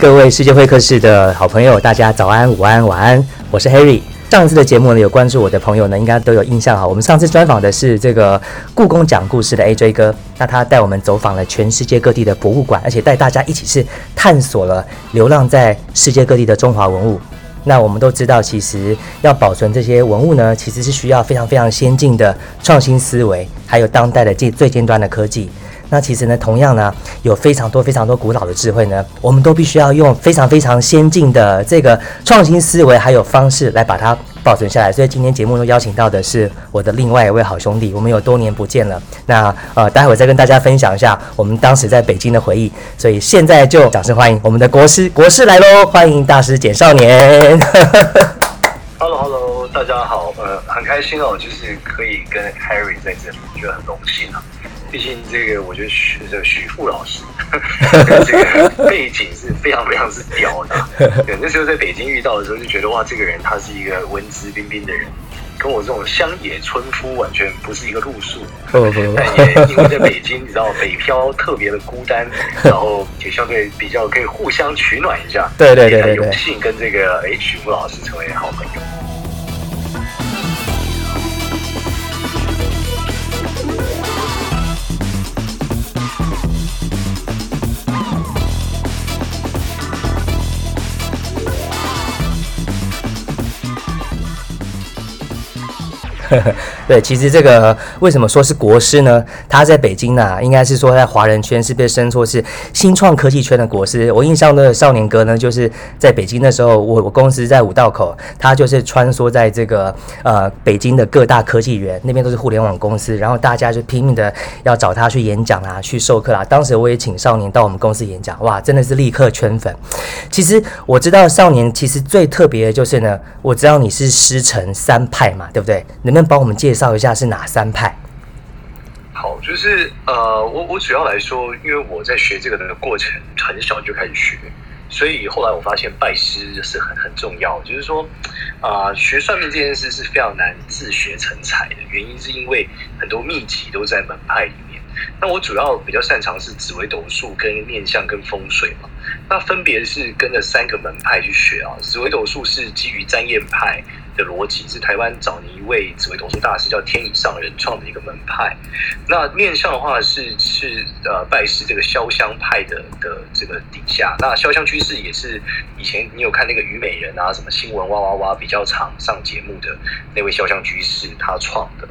各位世界会客室的好朋友，大家早安、午安、晚安，我是 Harry。上一次的节目呢，有关注我的朋友呢，应该都有印象哈。我们上次专访的是这个故宫讲故事的 AJ 哥，那他带我们走访了全世界各地的博物馆，而且带大家一起是探索了流浪在世界各地的中华文物。那我们都知道，其实要保存这些文物呢，其实是需要非常非常先进的创新思维，还有当代的最最尖端的科技。那其实呢，同样呢，有非常多非常多古老的智慧呢，我们都必须要用非常非常先进的这个创新思维还有方式来把它保存下来。所以今天节目中邀请到的是我的另外一位好兄弟，我们有多年不见了。那呃，待会再跟大家分享一下我们当时在北京的回忆。所以现在就掌声欢迎我们的国师，国师来喽！欢迎大师简少年。Hello，Hello，大家好，呃，很开心哦，就是可以跟 Harry 在这里，觉得很荣幸啊。毕竟这个，我觉得徐这个许富老师 这个背景是非常非常是屌的。对，那时候在北京遇到的时候，就觉得哇，这个人他是一个文质彬彬的人，跟我这种乡野村夫完全不是一个路数。但也因为在北京，你知道北漂特别的孤单，然后也相对比较可以互相取暖一下。对对对对对，有幸跟这个哎许富老师成为好朋友。对，其实这个为什么说是国师呢？他在北京呢，应该是说在华人圈是被称作是新创科技圈的国师。我印象的少年哥呢，就是在北京的时候，我我公司在五道口，他就是穿梭在这个呃北京的各大科技园，那边都是互联网公司，然后大家就拼命的要找他去演讲啊，去授课啦。当时我也请少年到我们公司演讲，哇，真的是立刻圈粉。其实我知道少年其实最特别的就是呢，我知道你是师承三派嘛，对不对？能不帮我们介绍一下是哪三派？好，就是呃，我我主要来说，因为我在学这个的过程很小就开始学，所以后来我发现拜师是很很重要。就是说，啊，学算命这件事是非常难自学成才的，原因是因为很多秘籍都在门派里面。那我主要比较擅长是紫微斗数、跟面相、跟风水嘛。那分别是跟着三个门派去学啊。紫微斗数是基于占验派。的逻辑是台湾找了一位紫薇斗数大师叫天以上人创的一个门派。那面相的话是是呃拜师这个潇湘派的的这个底下。那潇湘居士也是以前你有看那个虞美人啊什么新闻哇哇哇比较常上节目的那位潇湘居士他创的。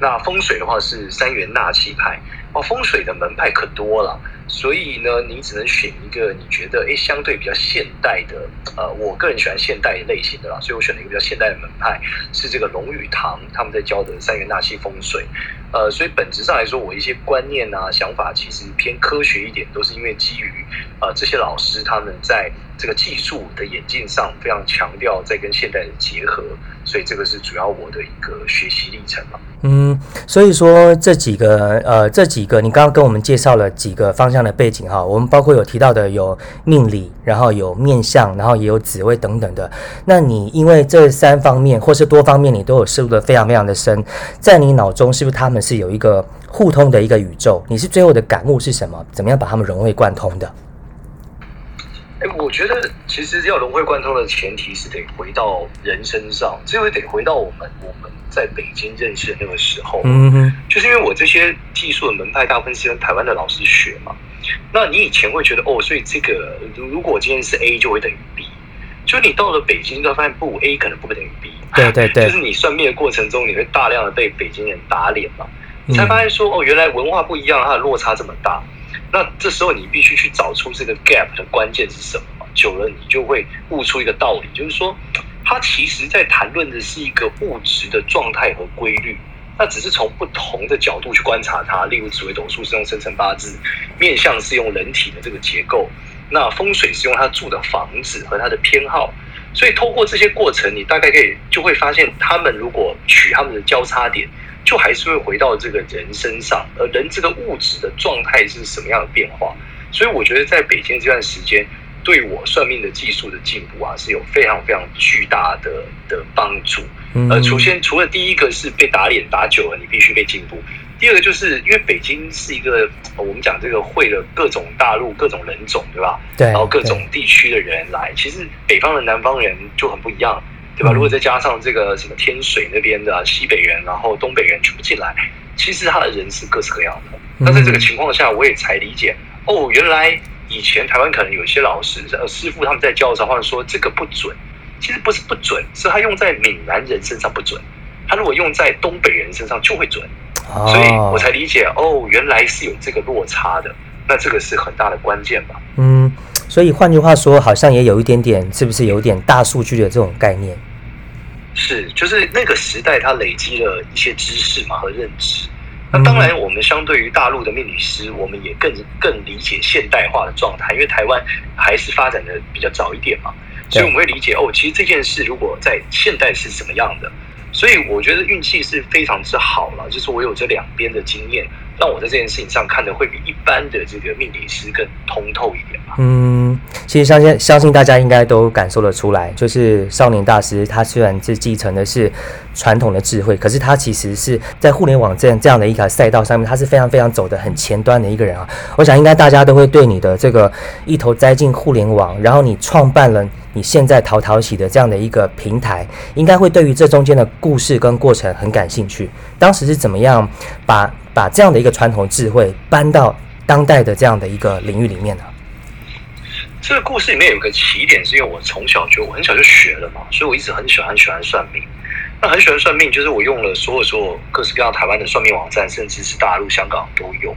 那风水的话是三元纳气派哦，风水的门派可多了。所以呢，你只能选一个你觉得诶相对比较现代的，呃，我个人喜欢现代类型的啦，所以我选了一个比较现代的门派，是这个龙宇堂他们在教的三元纳气风水，呃，所以本质上来说，我一些观念啊想法其实偏科学一点，都是因为基于呃这些老师他们在这个技术的演进上非常强调在跟现代的结合，所以这个是主要我的一个学习历程嘛。嗯，所以说这几个呃这几个你刚刚跟我们介绍了几个方向。的背景哈，我们包括有提到的有命理，然后有面相，然后也有紫微等等的。那你因为这三方面或是多方面，你都有涉入的非常非常的深，在你脑中是不是他们是有一个互通的一个宇宙？你是最后的感悟是什么？怎么样把他们融会贯通的？哎，我觉得其实要融会贯通的前提是得回到人身上，这回得回到我们我们。在北京认识的那个时候，嗯哼，就是因为我这些技术的门派大部分是跟台湾的老师学嘛。那你以前会觉得哦，所以这个如果今天是 A 就会等于 B，就你到了北京，就发现不 A 可能不会等于 B。对对对，就是你算命的过程中，你会大量的被北京人打脸嘛，你才发现说哦，原来文化不一样，它的落差这么大。那这时候你必须去找出这个 gap 的关键是什么？久了你就会悟出一个道理，就是说。它其实在谈论的是一个物质的状态和规律，那只是从不同的角度去观察它。例如紫微斗数是用生辰八字，面相是用人体的这个结构，那风水是用他住的房子和他的偏好。所以透过这些过程，你大概可以就会发现，他们如果取他们的交叉点，就还是会回到这个人身上，而人这个物质的状态是什么样的变化。所以我觉得在北京这段时间。对我算命的技术的进步啊，是有非常非常巨大的的帮助。呃，首先除了第一个是被打脸打久了，你必须被进步。第二个就是因为北京是一个我们讲这个会了各种大陆各种人种，对吧？对。然后各种地区的人来，其实北方人、南方人就很不一样，对吧？如果再加上这个什么天水那边的西北人，然后东北人全部进来，其实他的人是各式各样的。那在这个情况下，我也才理解哦，原来以前台湾可能有些老师、呃师傅他们在教的时候，或者说这个不准，其实不是不准，是他用在闽南人身上不准，他如果用在东北人身上就会准。所以我才理解哦，原来是有这个落差的，那这个是很大的关键吧？嗯，所以换句话说，好像也有一点点，是不是有点大数据的这种概念？是，就是那个时代它累积了一些知识嘛和认知。那当然，我们相对于大陆的命理师，我们也更更理解现代化的状态，因为台湾还是发展的比较早一点嘛，所以我们会理解哦，其实这件事如果在现代是什么样的。所以我觉得运气是非常之好了，就是我有这两边的经验，那我在这件事情上看的会比一般的这个命理师更通透一点吧。嗯，其实相信相信大家应该都感受得出来，就是少年大师他虽然是继承的是传统的智慧，可是他其实是在互联网这样这样的一个赛道上面，他是非常非常走的很前端的一个人啊。我想应该大家都会对你的这个一头栽进互联网，然后你创办了。你现在淘淘喜的这样的一个平台，应该会对于这中间的故事跟过程很感兴趣。当时是怎么样把把这样的一个传统智慧搬到当代的这样的一个领域里面呢？这个故事里面有个起点，是因为我从小就我很小就学了嘛，所以我一直很喜欢喜欢算命。那很喜欢算命，就是我用了所有所有各式各样台湾的算命网站，甚至是大陆、香港都有。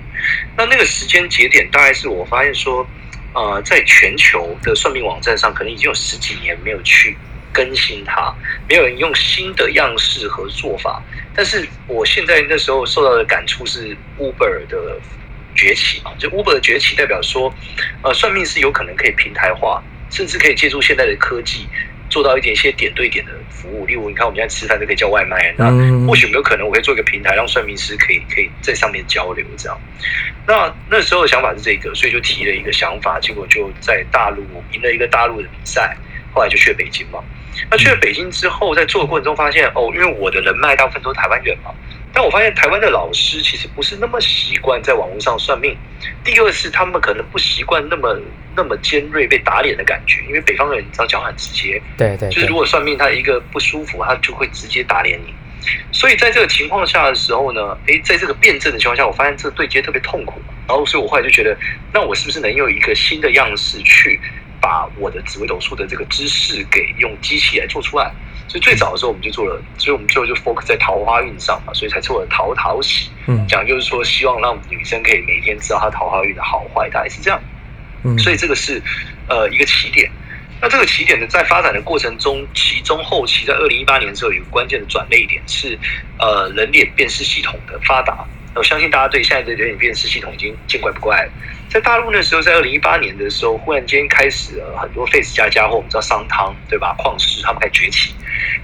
那那个时间节点，大概是我发现说。呃，在全球的算命网站上，可能已经有十几年没有去更新它，没有人用新的样式和做法。但是我现在那时候受到的感触是 Uber 的崛起嘛，就 Uber 的崛起代表说，呃，算命是有可能可以平台化，甚至可以借助现在的科技。做到一点一些点对点的服务，例如你看我们现在吃饭都可以叫外卖，那或许有没有可能我可以做一个平台，让算命师可以可以在上面交流这样？那那时候的想法是这个，所以就提了一个想法，结果就在大陆赢了一个大陆的比赛，后来就去了北京嘛。那去了北京之后，在做的过程中发现哦，因为我的人脉大部分都是台湾人嘛。但我发现台湾的老师其实不是那么习惯在网络上算命。第二是他们可能不习惯那么那么尖锐被打脸的感觉，因为北方人你知道讲很直接，对对，就是如果算命他一个不舒服，他就会直接打脸你。所以在这个情况下的时候呢，诶，在这个辩证的情况下，我发现这个对接特别痛苦。然后所以我后来就觉得，那我是不是能用一个新的样式去把我的紫微斗数的这个知识给用机器来做出来？所以最早的时候我们就做了，所以我们最后就 focus 在桃花运上嘛，所以才做了桃桃喜，嗯，讲就是说希望让女生可以每天知道她桃花运的好坏，大概是这样。嗯，所以这个是呃一个起点。那这个起点呢，在发展的过程中，其中后期在二零一八年的时候有一个关键的转捩点是呃人脸辨识系统的发达。我相信大家对现在的人脸辨识系统已经见怪不怪了。在大陆那时候，在二零一八年的时候，忽然间开始了很多 Face 加加或我们知道商汤对吧？矿石他们开始崛起，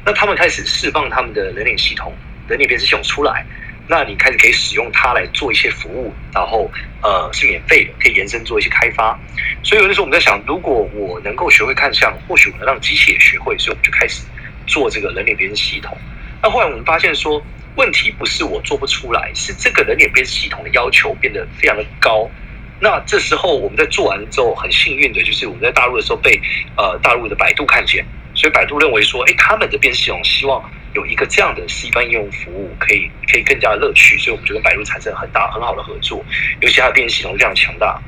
那他们开始释放他们的人脸系统、人脸辨识系统出来，那你开始可以使用它来做一些服务，然后呃是免费的，可以延伸做一些开发。所以有的时候我们在想，如果我能够学会看相，或许我能让机器也学会，所以我们就开始做这个人脸辨识系统。那后来我们发现说，问题不是我做不出来，是这个人脸辨识系统的要求变得非常的高。那这时候我们在做完之后，很幸运的就是我们在大陆的时候被呃大陆的百度看见，所以百度认为说，哎，他们的辨识系统希望有一个这样的 C 端应用服务，可以可以更加的乐趣，所以我们就跟百度产生很大很好的合作，尤其它的辨识系统非常强大。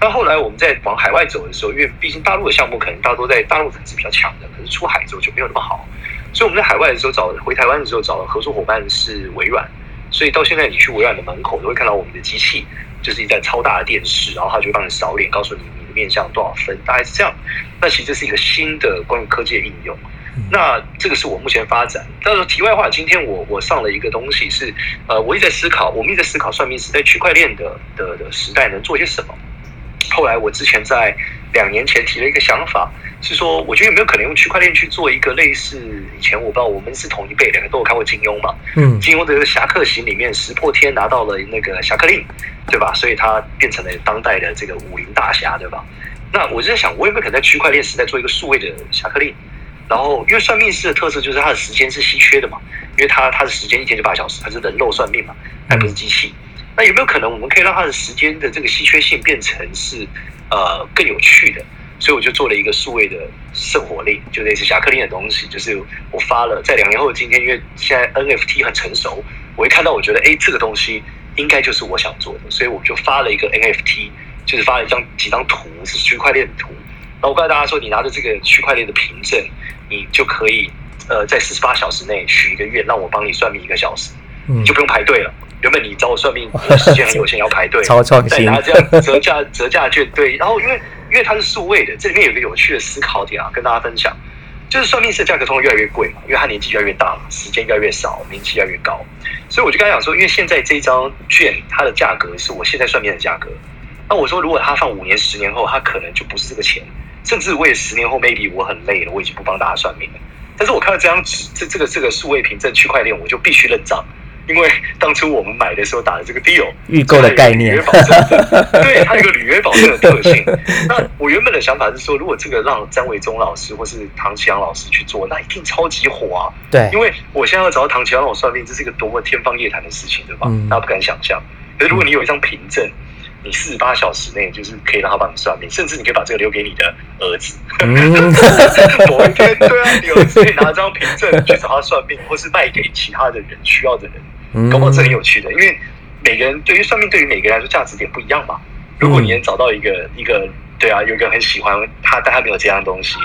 那后来我们在往海外走的时候，因为毕竟大陆的项目可能大多在大陆层是比较强的，可是出海之后就没有那么好，所以我们在海外的时候找回台湾的时候找的合作伙伴是微软，所以到现在你去微软的门口都会看到我们的机器。就是一台超大的电视，然后它就帮你扫脸，告诉你你的面相多少分，大概是这样。那其实这是一个新的关于科技的应用。那这个是我目前发展。但是题外话，今天我我上了一个东西是，呃，我一直在思考，我们一直在思考算命师在区块链的的的时代能做些什么。后来我之前在两年前提了一个想法。是说，我觉得有没有可能用区块链去做一个类似以前我不知道我们是同一辈，两个都有看过金庸嘛？嗯，金庸的这个侠客行里面，石破天拿到了那个侠客令，对吧？所以他变成了当代的这个武林大侠，对吧？那我就在想，我有没有可能在区块链时代做一个数位的侠客令？然后因为算命师的特色就是他的时间是稀缺的嘛，因为他他的时间一天就八小时，他是人肉算命嘛，他不是机器。那有没有可能我们可以让他的时间的这个稀缺性变成是呃更有趣的？所以我就做了一个数位的圣火令，就类似侠客令的东西，就是我发了在两年后的今天，因为现在 NFT 很成熟，我一看到我觉得哎这个东西应该就是我想做的，所以我就发了一个 NFT，就是发了一张几张图是区块链的图。那我告诉大家说，你拿着这个区块链的凭证，你就可以呃在四十八小时内许一个愿，让我帮你算命一个小时，你就不用排队了。原本你找我算命时间很有限，要排队，超创新。拿这样折价折价券，对。然后因为因为它是数位的，这里面有一个有趣的思考点啊，跟大家分享，就是算命师的价格通常越来越贵嘛，因为他年纪越来越大了，时间越来越少，名气越来越高。所以我就跟他讲说，因为现在这张券它的价格是我现在算命的价格，那我说如果他放五年、十年后，他可能就不是这个钱，甚至我也十年后 maybe 我很累了，我已经不帮大家算命了。但是我看到这张纸，这这个这个数位凭证区块链，我就必须认账。因为当初我们买的时候打的这个 deal 预购的概念，对它有个履约保证的特性。那我原本的想法是说，如果这个让张伟忠老师或是唐启阳老师去做，那一定超级火啊！对，因为我现在要找到唐启阳让我算命，这是一个多么天方夜谭的事情，对吧？大家不敢想象。可是如果你有一张凭证，你四十八小时内就是可以让他帮你算命，甚至你可以把这个留给你的儿子。某一天，对啊，你儿子可以拿张凭证去找他算命，或是卖给其他的人需要的人。搞不好这很有趣的，因为每个人对于算命，对于每个人来说价值点不一样嘛。如果你能找到一个一个，对啊，有一个很喜欢他，但他没有这样东西，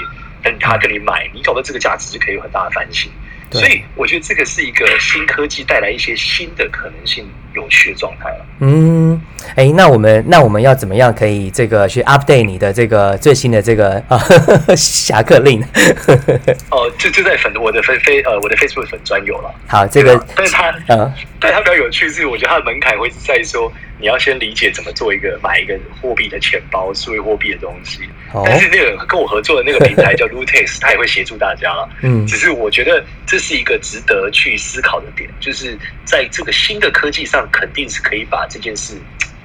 但他跟你买，你搞到这个价值就可以有很大的翻新。所以我觉得这个是一个新科技带来一些新的可能性、有趣的状态了。嗯，哎，那我们那我们要怎么样可以这个去 update 你的这个最新的这个啊 侠客令？哦，就就在粉我的飞飞呃我的 Facebook 粉专有了。好，这个但是它嗯，但它比较有趣是，我觉得它的门槛会是在说。你要先理解怎么做一个买一个货币的钱包，数位货币的东西。但是那个跟我合作的那个平台叫 Lootex，他也会协助大家了。嗯，只是我觉得这是一个值得去思考的点，就是在这个新的科技上，肯定是可以把这件事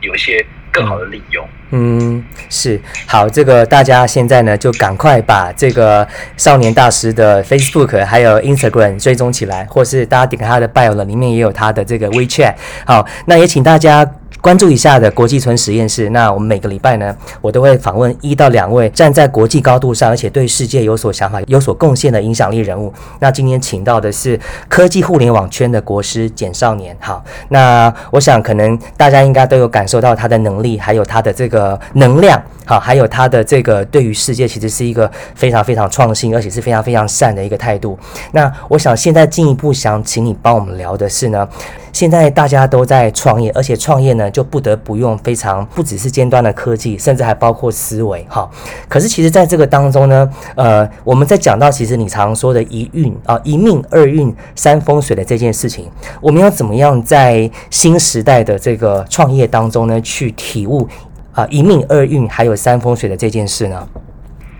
有一些更好的利用。嗯，是好，这个大家现在呢就赶快把这个少年大师的 Facebook 还有 Instagram 追踪起来，或是大家点开他的 Bio 了，里面也有他的这个 WeChat。好，那也请大家。关注一下的国际村实验室。那我们每个礼拜呢，我都会访问一到两位站在国际高度上，而且对世界有所想法、有所贡献的影响力人物。那今天请到的是科技互联网圈的国师简少年。好，那我想可能大家应该都有感受到他的能力，还有它的这个能量。好，还有他的这个对于世界其实是一个非常非常创新，而且是非常非常善的一个态度。那我想现在进一步想请你帮我们聊的是呢。现在大家都在创业，而且创业呢就不得不用非常不只是尖端的科技，甚至还包括思维哈。可是其实在这个当中呢，呃，我们在讲到其实你常说的一运啊一命二运三风水的这件事情，我们要怎么样在新时代的这个创业当中呢去体悟啊一命二运还有三风水的这件事呢？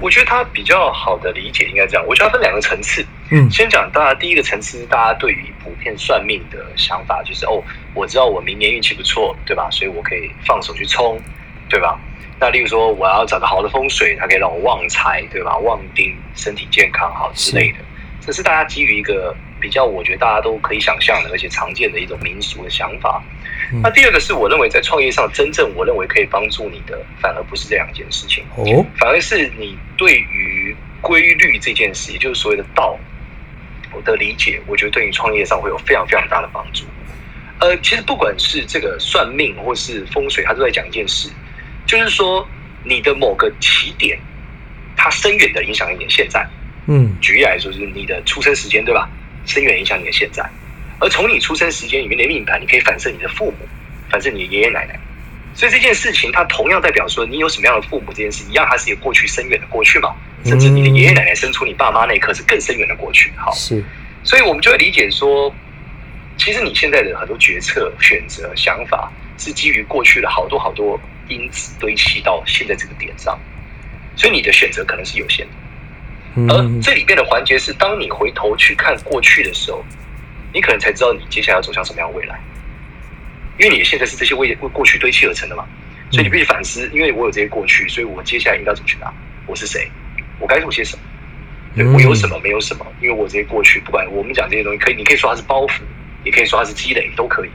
我觉得它比较好的理解应该这样，我觉得它分两个层次。嗯，先讲大家第一个层次，大家对于普遍算命的想法就是哦，我知道我明年运气不错，对吧？所以我可以放手去冲，对吧？那例如说我要找个好的风水，它可以让我旺财，对吧？旺丁，身体健康好之类的，这是大家基于一个比较，我觉得大家都可以想象的，而且常见的一种民俗的想法。那第二个是我认为在创业上真正我认为可以帮助你的，反而不是这两件事情哦，反而是你对于规律这件事，也就是所谓的道，我的理解，我觉得对你创业上会有非常非常大的帮助。呃，其实不管是这个算命或是风水，它都在讲一件事，就是说你的某个起点，它深远的影响你的现在。嗯，举例来说，就是你的出生时间，对吧？深远影响你的现在。而从你出生时间里面的命盘，你可以反射你的父母，反射你的爷爷奶奶。所以这件事情，它同样代表说你有什么样的父母这件事，一样它是有过去深远的过去嘛？甚至你的爷爷奶奶生出你爸妈那一刻是更深远的过去。好，是。所以我们就会理解说，其实你现在的很多决策、选择、想法，是基于过去的好多好多因子堆砌到现在这个点上，所以你的选择可能是有限的。而这里边的环节是，当你回头去看过去的时候。你可能才知道你接下来要走向什么样的未来，因为你现在是这些为为过去堆砌而成的嘛，所以你必须反思，因为我有这些过去，所以我接下来应该怎么去拿？我是谁？我该做些什么？对我有什么没有什么，因为我这些过去，不管我们讲这些东西，可以你可以说它是包袱，也可以说它是积累，都可以。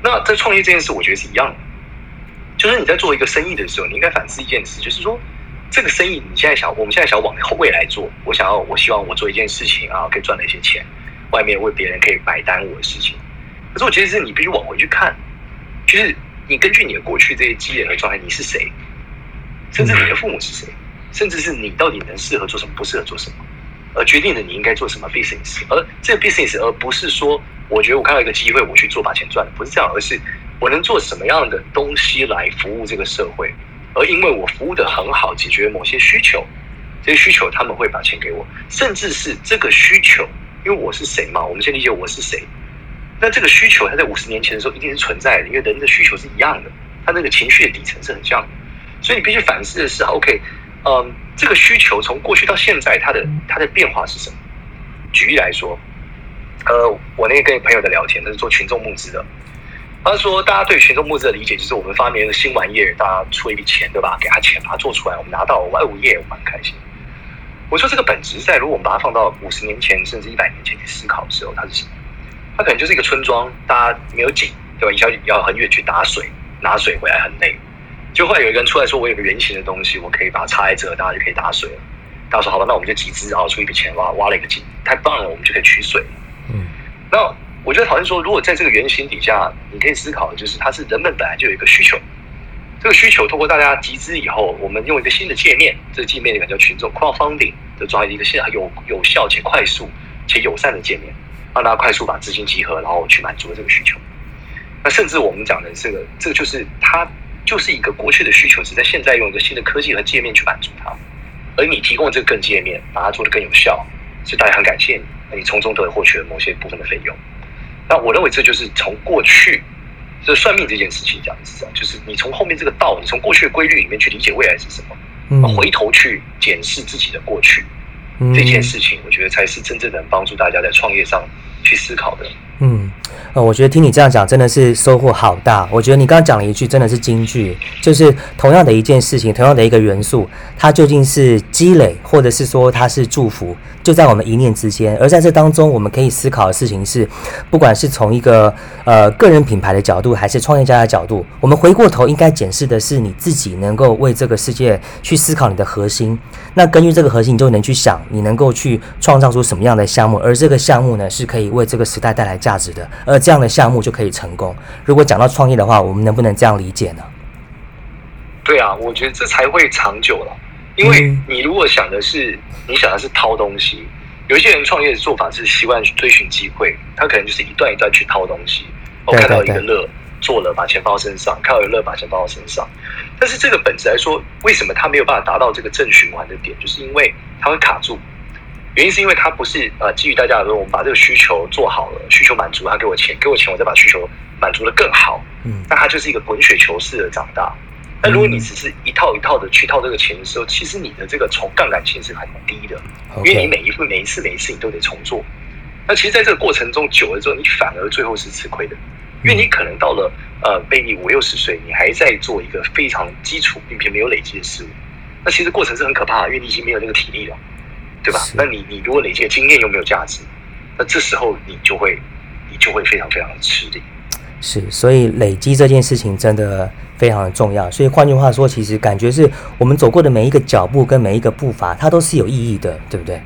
那在创业这件事，我觉得是一样的，就是你在做一个生意的时候，你应该反思一件事，就是说这个生意你现在想，我们现在想往未来做，我想要，我希望我做一件事情啊，可以赚了一些钱，外面为别人可以买单我的事情。可是我觉得是你必须往回去看，就是你根据你的过去这些积累和状态，你是谁，甚至你的父母是谁，甚至是你到底能适合做什么，不适合做什么，而决定了你应该做什么 business，而这个 business 而不是说。我觉得我看到一个机会，我去做把钱赚了，不是这样，而是我能做什么样的东西来服务这个社会，而因为我服务的很好，解决某些需求，这些需求他们会把钱给我，甚至是这个需求，因为我是谁嘛？我们先理解我是谁。那这个需求，它在五十年前的时候一定是存在的，因为人的需求是一样的，他那个情绪的底层是很像的，所以你必须反思的是，OK，嗯，这个需求从过去到现在，它的它的变化是什么？举例来说。呃，我那个跟朋友在聊天，他是做群众募资的。他说，大家对群众募资的理解就是我们发明一个新玩意儿，大家出一笔钱，对吧？给他钱，把它做出来，我们拿到，万物业，我蛮开心。我说这个本质在，如果我们把它放到五十年前甚至一百年前去思考的时候，它是什么？它可能就是一个村庄，大家没有井，对吧？你要要很远去打水，拿水回来很累。就后来有一个人出来说，我有个圆形的东西，我可以把它插在这，大家就可以打水了。大家说好吧，那我们就集资，然后出一笔钱挖挖了一个井，太棒了，我们就可以取水。嗯，那我觉得讨论说，如果在这个原型底下，你可以思考的就是，它是人们本来就有一个需求，这个需求通过大家集资以后，我们用一个新的界面，这个界面里面叫群众 crowdfunding 就抓一个现在有有效且快速且友善的界面，让大家快速把资金集合，然后去满足这个需求。那甚至我们讲的这个，这个就是它就是一个过去的需求，是在现在用一个新的科技和界面去满足它，而你提供这个更界面，把它做得更有效，所以大家很感谢你。那你从中都会获取了某些部分的费用，那我认为这就是从过去，这算命这件事情这样子啊，就是你从后面这个道，你从过去的规律里面去理解未来是什么，嗯，回头去检视自己的过去，这件事情，我觉得才是真正能帮助大家在创业上去思考的。嗯，呃，我觉得听你这样讲真的是收获好大。我觉得你刚刚讲了一句真的是金句，就是同样的一件事情，同样的一个元素，它究竟是积累，或者是说它是祝福，就在我们一念之间。而在这当中，我们可以思考的事情是，不管是从一个呃个人品牌的角度，还是创业家的角度，我们回过头应该检视的是你自己能够为这个世界去思考你的核心。那根据这个核心，你就能去想你能够去创造出什么样的项目，而这个项目呢，是可以为这个时代带来值的，而这样的项目就可以成功。如果讲到创业的话，我们能不能这样理解呢？对啊，我觉得这才会长久了。因为你如果想的是，你想的是掏东西，有一些人创业的做法是习惯去追寻机会，他可能就是一段一段去掏东西。我看到一个乐。做了把钱放到身上，看到有乐把钱放到身上，但是这个本质来说，为什么他没有办法达到这个正循环的点？就是因为他会卡住，原因是因为他不是呃基于大家说我们把这个需求做好了，需求满足，他给我钱，给我钱，我再把需求满足的更好，嗯，那他就是一个滚雪球式的长大。那如果你只是一套一套的去套这个钱的时候，其实你的这个从杠杆性是很低的，因为你每一步每一次每一次你都得重做。那其实在这个过程中久了之后，你反而最后是吃亏的。因为你可能到了呃，maybe 五六十岁，你还在做一个非常基础并且没有累积的事物，那其实过程是很可怕的，因为你已经没有那个体力了，对吧？那你你如果累积的经验又没有价值，那这时候你就会你就会非常非常的吃力。是，所以累积这件事情真的非常的重要。所以换句话说，其实感觉是我们走过的每一个脚步跟每一个步伐，它都是有意义的，对不对？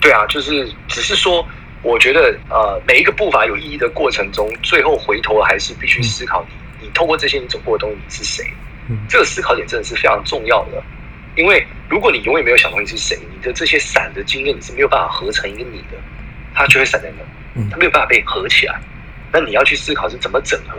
对啊，就是只是说。我觉得，呃，每一个步伐有意义的过程中，最后回头还是必须思考你，你透过这些你走过的东西，你是谁？嗯，这个思考点真的是非常重要的。因为如果你永远没有想通你是谁，你的这些散的经验你是没有办法合成一个你的，它就会散在那，嗯，它没有办法被合起来。那你要去思考是怎么整合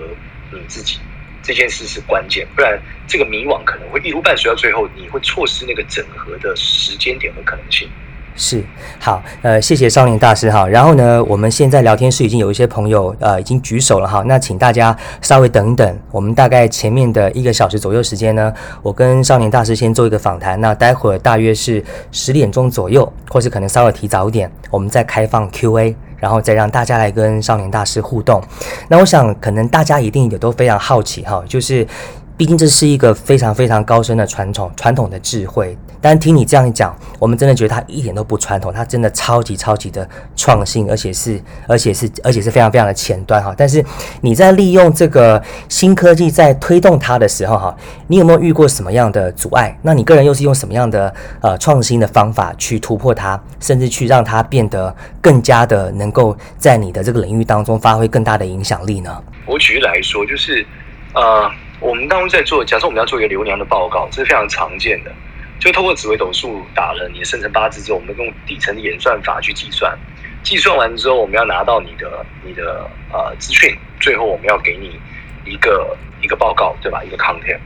你自己，这件事是关键，不然这个迷惘可能会一路伴随到最后，你会错失那个整合的时间点和可能性。是好，呃，谢谢少年大师哈。然后呢，我们现在聊天室已经有一些朋友呃已经举手了哈。那请大家稍微等等，我们大概前面的一个小时左右时间呢，我跟少年大师先做一个访谈。那待会儿大约是十点钟左右，或是可能稍微提早一点，我们再开放 Q&A，然后再让大家来跟少年大师互动。那我想可能大家一定也都非常好奇哈，就是毕竟这是一个非常非常高深的传统传统的智慧。但听你这样一讲，我们真的觉得它一点都不传统，它真的超级超级的创新，而且是而且是而且是非常非常的前端哈。但是你在利用这个新科技在推动它的时候哈，你有没有遇过什么样的阻碍？那你个人又是用什么样的呃创新的方法去突破它，甚至去让它变得更加的能够在你的这个领域当中发挥更大的影响力呢？我举例来说，就是呃。我们当初在做，假设我们要做一个流量的报告，这是非常常见的。就透过紫微斗数打了你的生辰八字之后，我们用底层的演算法去计算。计算完之后，我们要拿到你的你的呃资讯，最后我们要给你一个一个报告，对吧？一个 content。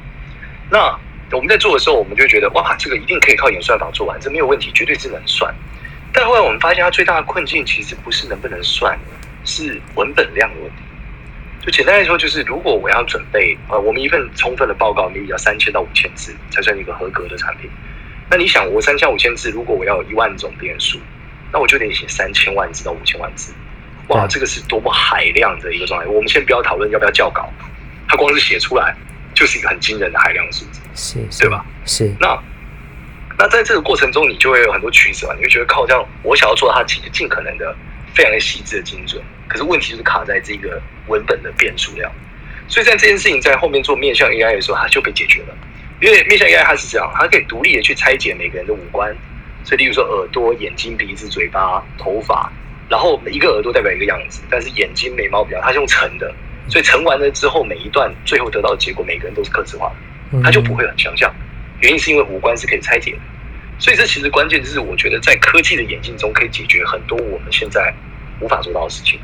那我们在做的时候，我们就觉得哇，这个一定可以靠演算法做完，这没有问题，绝对是能算。但后来我们发现，它最大的困境其实不是能不能算，是文本量的问题。就简单来说，就是如果我要准备呃，我们一份充分的报告，maybe 要三千到五千字才算一个合格的产品。那你想，我三千五千字，如果我要一万种变数，那我就得写三千万字到五千万字。哇，这个是多么海量的一个状态！我们先不要讨论要不要校稿，它光是写出来就是一个很惊人的海量数字，是，对吧？是。那那在这个过程中，你就会有很多取舍，你会觉得靠这样，我想要做它其实尽可能的非常的细致的精准。可是问题就是卡在这个文本的变数量，所以在这件事情在后面做面向 AI 的时候，它就被解决了。因为面向 AI 它是这样，它可以独立的去拆解每个人的五官，所以例如说耳朵、眼睛、鼻子、嘴巴、头发，然后每一个耳朵代表一个样子，但是眼睛、眉毛比较，它是用乘的，所以乘完了之后，每一段最后得到的结果，每个人都是刻字化的，它就不会很相像。原因是因为五官是可以拆解的，所以这其实关键就是我觉得在科技的演进中，可以解决很多我们现在无法做到的事情。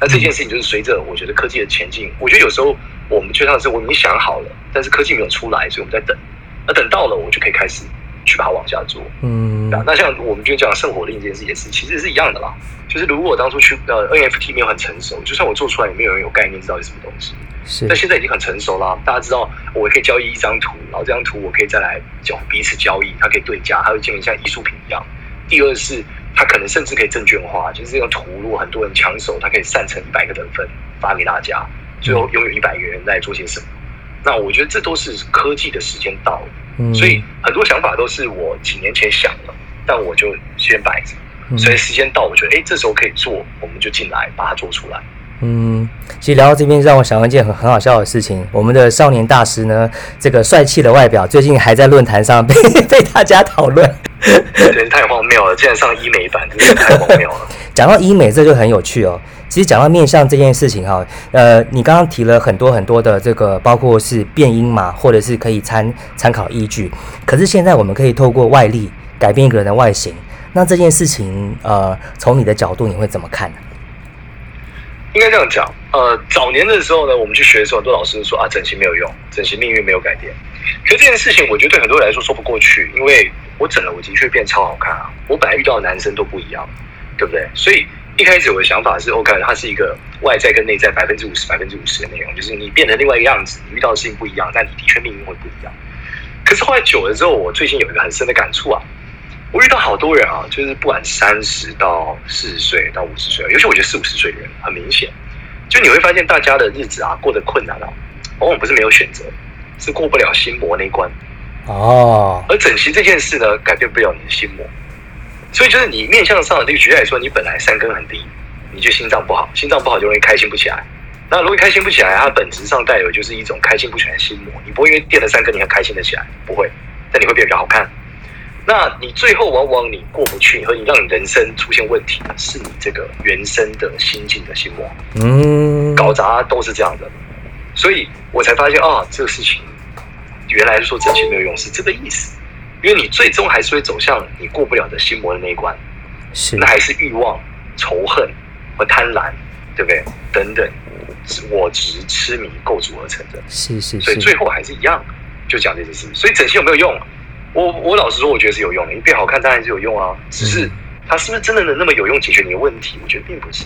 那这件事情就是随着我觉得科技的前进，我觉得有时候我们就像是我已经想好了，但是科技没有出来，所以我们在等。那等到了，我就可以开始去把它往下做。嗯，那像我们就讲圣火令这件事也是，其实是一样的啦。就是如果我当初去呃 NFT 没有很成熟，就算我做出来，也没有人有概念知道是什么东西。是。但现在已经很成熟了，大家知道我可以交易一张图，然后这张图我可以再来交彼此交易，它可以对价，它会基本像艺术品一样。第二是。它可能甚至可以证券化，就是这张图，如果很多人抢手，它可以散成一百个等分发给大家，最后拥有一百个人在做些什么。那我觉得这都是科技的时间到了，所以很多想法都是我几年前想的，但我就先摆着。所以时间到，我觉得哎，这时候可以做，我们就进来把它做出来。嗯，其实聊到这边，让我想到一件很很好笑的事情。我们的少年大师呢，这个帅气的外表，最近还在论坛上被 被大家讨论。人太荒谬了，竟然上医美版，真的太荒谬了。讲到医美，这就很有趣哦。其实讲到面相这件事情哈，呃，你刚刚提了很多很多的这个，包括是变音嘛，或者是可以参参考依据。可是现在我们可以透过外力改变一个人的外形，那这件事情，呃，从你的角度你会怎么看呢？应该这样讲，呃，早年的时候呢，我们去学的时候，很多老师说啊，整形没有用，整形命运没有改变。可这件事情，我觉得对很多人来说说不过去，因为我整了，我的确变超好看啊。我本来遇到的男生都不一样，对不对？所以一开始我的想法是，OK，它是一个外在跟内在百分之五十、百分之五十的内容，就是你变成另外一个样子，你遇到的事情不一样，但你的确命运会不一样。可是后来久了之后，我最近有一个很深的感触啊。我遇到好多人啊，就是不管三十到四十岁到五十岁，尤其我觉得四五十岁的人很明显，就你会发现大家的日子啊过得困难啊，往往不是没有选择，是过不了心魔那关哦。而整形这件事呢，改变不了你的心魔，所以就是你面向上的这个举例来说，你本来三根很低，你就心脏不好，心脏不好就容易开心不起来。那如果开心不起来，它本质上带有就是一种开心不起来的心魔。你不会因为垫了三根，你很开心的起来，不会，但你会变比较好看。那你最后往往你过不去，和你让你人生出现问题的是你这个原生的心境的心魔，嗯，搞砸都是这样的，所以我才发现啊，这个事情原来说整形没有用是这个意思，因为你最终还是会走向你过不了的心魔的那一关，是。那还是欲望、仇恨和贪婪，对不对？等等，我执、痴迷构筑而成的，是是，所以最后还是一样，就讲这件事。所以整形有没有用？我我老实说，我觉得是有用的。你变好看当然是有用啊，只是它是不是真的能那么有用解决你的问题？我觉得并不是。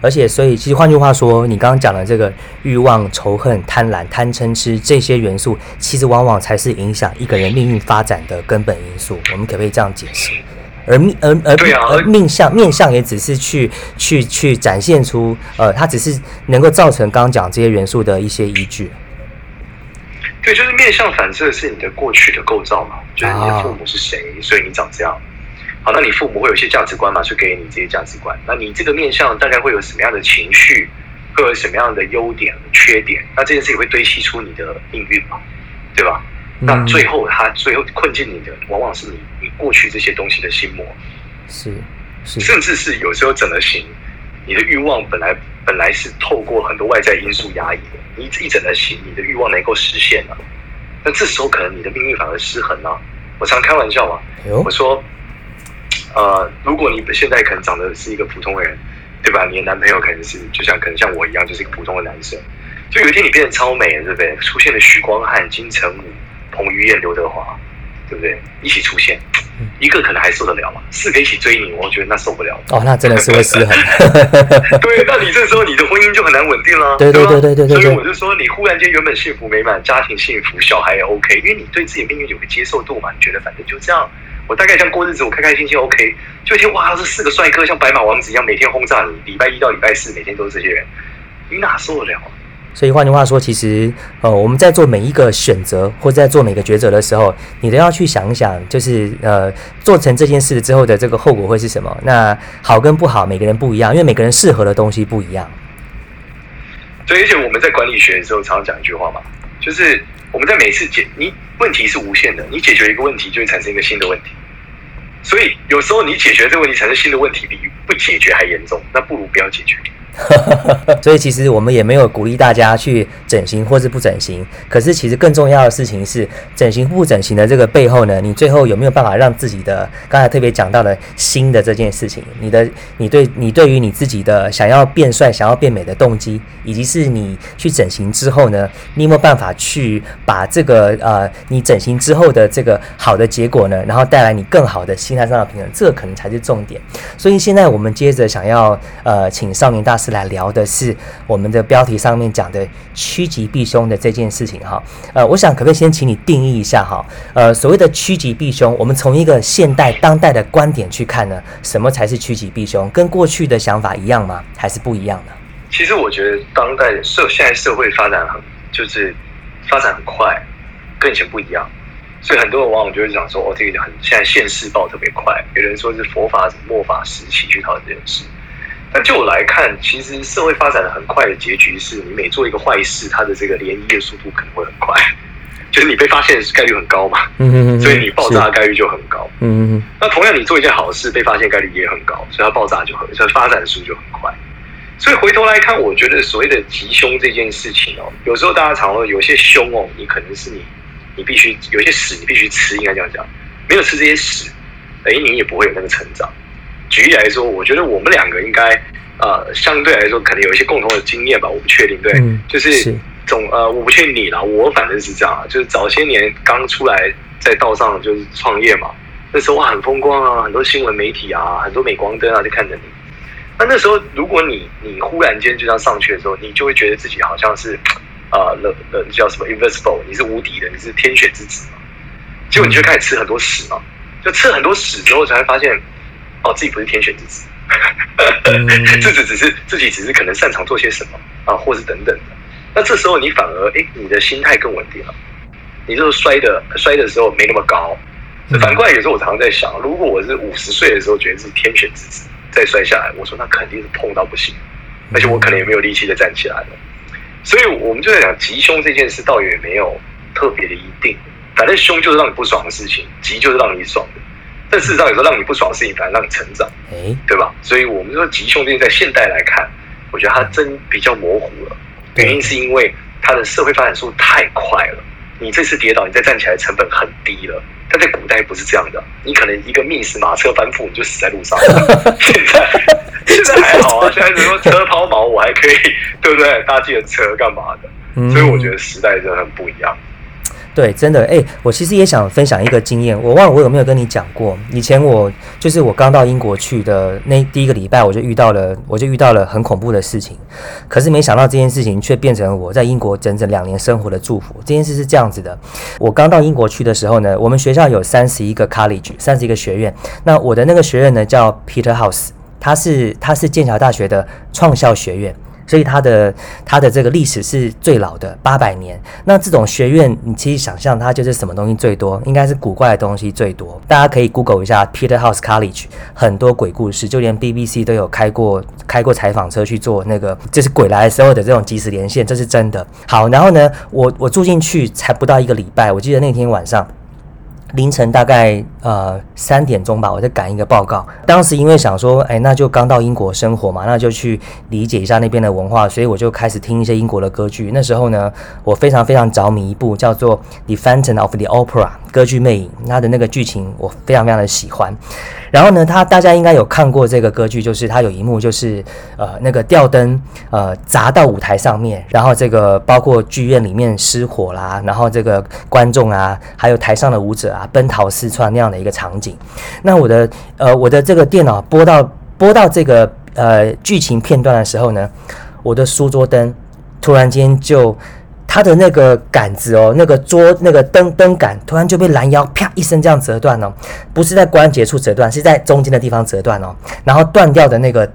而且，所以其实换句话说，你刚刚讲的这个欲望、仇恨、贪婪、贪嗔痴这些元素，其实往往才是影响一个人命运发展的根本因素。我们可不可以这样解释？而命而而而命相面相也只是去去去展现出，呃，它只是能够造成刚刚讲这些元素的一些依据。对，就是面相反射是你的过去的构造嘛，就是你的父母是谁，所以你长这样。好，那你父母会有一些价值观嘛，就给你这些价值观。那你这个面相大概会有什么样的情绪，会有什么样的优点、缺点？那这件事情会堆砌出你的命运嘛，对吧？那最后他最后困境你的，往往是你你过去这些东西的心魔，是是，甚至是有时候整了形，你的欲望本来本来是透过很多外在因素压抑的，你一整了形，你的欲望能够实现了，那这时候可能你的命运反而失衡了。我常开玩笑嘛，我说。呃，如果你现在可能长得是一个普通人，对吧？你的男朋友可能是就像可能像我一样，就是一个普通的男生。就有一天你变得超美了，对不对？出现了许光汉、金城武、彭于晏、刘德华，对不对？一起出现，一个可能还受得了嘛？四个一起追你，我觉得那受不了。哦，那真的是会失衡。对，那你这时候你的婚姻就很难稳定了。对对对对对对。所以我就说，你忽然间原本幸福美满，家庭幸福，小孩也 OK，因为你对自己命运有个接受度嘛，你觉得反正就这样。我大概这样过日子，我开开心心 OK。就一天哇，这四个帅哥像白马王子一样，每天轰炸你。礼拜一到礼拜四，每天都是这些人，你哪受得了？所以换句话说，其实呃，我们在做每一个选择或者在做每个抉择的时候，你都要去想一想，就是呃，做成这件事之后的这个后果会是什么？那好跟不好，每个人不一样，因为每个人适合的东西不一样。对，而且我们在管理学的时候常常讲一句话嘛，就是我们在每次解你。问题是无限的，你解决一个问题就会产生一个新的问题，所以有时候你解决这个问题产生新的问题比不解决还严重，那不如不要解决。所以其实我们也没有鼓励大家去整形或是不整形。可是其实更重要的事情是，整形不整形的这个背后呢，你最后有没有办法让自己的刚才特别讲到的新的这件事情，你的你对你对于你自己的想要变帅、想要变美的动机，以及是你去整形之后呢，你有没有办法去把这个呃你整形之后的这个好的结果呢，然后带来你更好的心态上的平衡，这可能才是重点。所以现在我们接着想要呃请少年大。是来聊的是我们的标题上面讲的趋吉避凶的这件事情哈，呃，我想可不可以先请你定义一下哈，呃，所谓的趋吉避凶，我们从一个现代当代的观点去看呢，什么才是趋吉避凶？跟过去的想法一样吗？还是不一样的？其实我觉得当代社现在社会发展很就是发展很快，跟以前不一样，所以很多人往往就会讲说，哦，这个很现在现世报特别快，有人说是佛法末法时期去讨论这件事。那就我来看，其实社会发展的很快的结局是，你每做一个坏事，它的这个涟漪的速度可能会很快，就是你被发现的概率很高嘛，所以你爆炸的概率就很高。嗯那同样，你做一件好事，被发现概率也很高，所以它爆炸就很，所以发展的速度就很快。所以回头来看，我觉得所谓的吉凶这件事情哦，有时候大家常说有些凶哦，你可能是你，你必须有些屎你必须吃，应该这样讲，没有吃这些屎，哎，你也不会有那个成长。举例来说，我觉得我们两个应该，呃，相对来说可能有一些共同的经验吧，我不确定，对，就是总呃，我不确定你啦，我反正是这样啊，就是早些年刚出来在道上就是创业嘛，那时候哇很风光啊，很多新闻媒体啊，很多镁光灯啊就看着你。那那时候如果你你忽然间就这样上去的时候，你就会觉得自己好像是，呃，了了叫什么 invisible，你是无敌的，你是天选之子嘛。结果你就开始吃很多屎嘛，就吃很多屎之后才会发现。哦，自己不是天选之子，自己只是自己只是可能擅长做些什么啊，或是等等的。那这时候你反而哎，你的心态更稳定了。你就是摔的摔的时候没那么高。反过来有时候我常常在想，如果我是五十岁的时候觉得是天选之子，再摔下来，我说那肯定是痛到不行，而且我可能也没有力气再站起来了。所以我们就在讲吉凶这件事，倒也没有特别的一定。反正凶就是让你不爽的事情，吉就是让你爽的。但事实上，有时候让你不爽的事情，反而让你成长，哎，对吧？所以，我们说吉凶这在现代来看，我觉得它真比较模糊了。原因是因为它的社会发展速度太快了。你这次跌倒，你再站起来成本很低了。但在古代不是这样的，你可能一个 miss 马车翻覆，你就死在路上了。现在现在还好啊，现在很多车抛锚，我还可以，对不对？搭自己的车干嘛的？所以我觉得时代真的很不一样。对，真的，哎，我其实也想分享一个经验，我忘了我有没有跟你讲过。以前我就是我刚到英国去的那第一个礼拜，我就遇到了，我就遇到了很恐怖的事情。可是没想到这件事情却变成我在英国整整两年生活的祝福。这件事是这样子的：我刚到英国去的时候呢，我们学校有三十一个 college，三十一个学院。那我的那个学院呢叫 Peter House，它是它是剑桥大学的创校学院。所以它的它的这个历史是最老的八百年。那这种学院，你其实想象它就是什么东西最多，应该是古怪的东西最多。大家可以 Google 一下 Peterhouse College，很多鬼故事，就连 BBC 都有开过开过采访车去做那个，就是鬼来的时候的这种即时连线，这是真的。好，然后呢，我我住进去才不到一个礼拜，我记得那天晚上。凌晨大概呃三点钟吧，我在赶一个报告。当时因为想说，哎，那就刚到英国生活嘛，那就去理解一下那边的文化，所以我就开始听一些英国的歌剧。那时候呢，我非常非常着迷一部叫做《The Phantom of the Opera》歌剧魅影，它的那个剧情我非常非常的喜欢。然后呢，他大家应该有看过这个歌剧，就是他有一幕就是呃那个吊灯呃砸到舞台上面，然后这个包括剧院里面失火啦，然后这个观众啊，还有台上的舞者啊奔逃四窜那样的一个场景。那我的呃我的这个电脑播到播到这个呃剧情片段的时候呢，我的书桌灯突然间就。它的那个杆子哦，那个桌那个灯灯杆突然就被拦腰啪一声这样折断了，不是在关节处折断，是在中间的地方折断哦。然后断掉的那个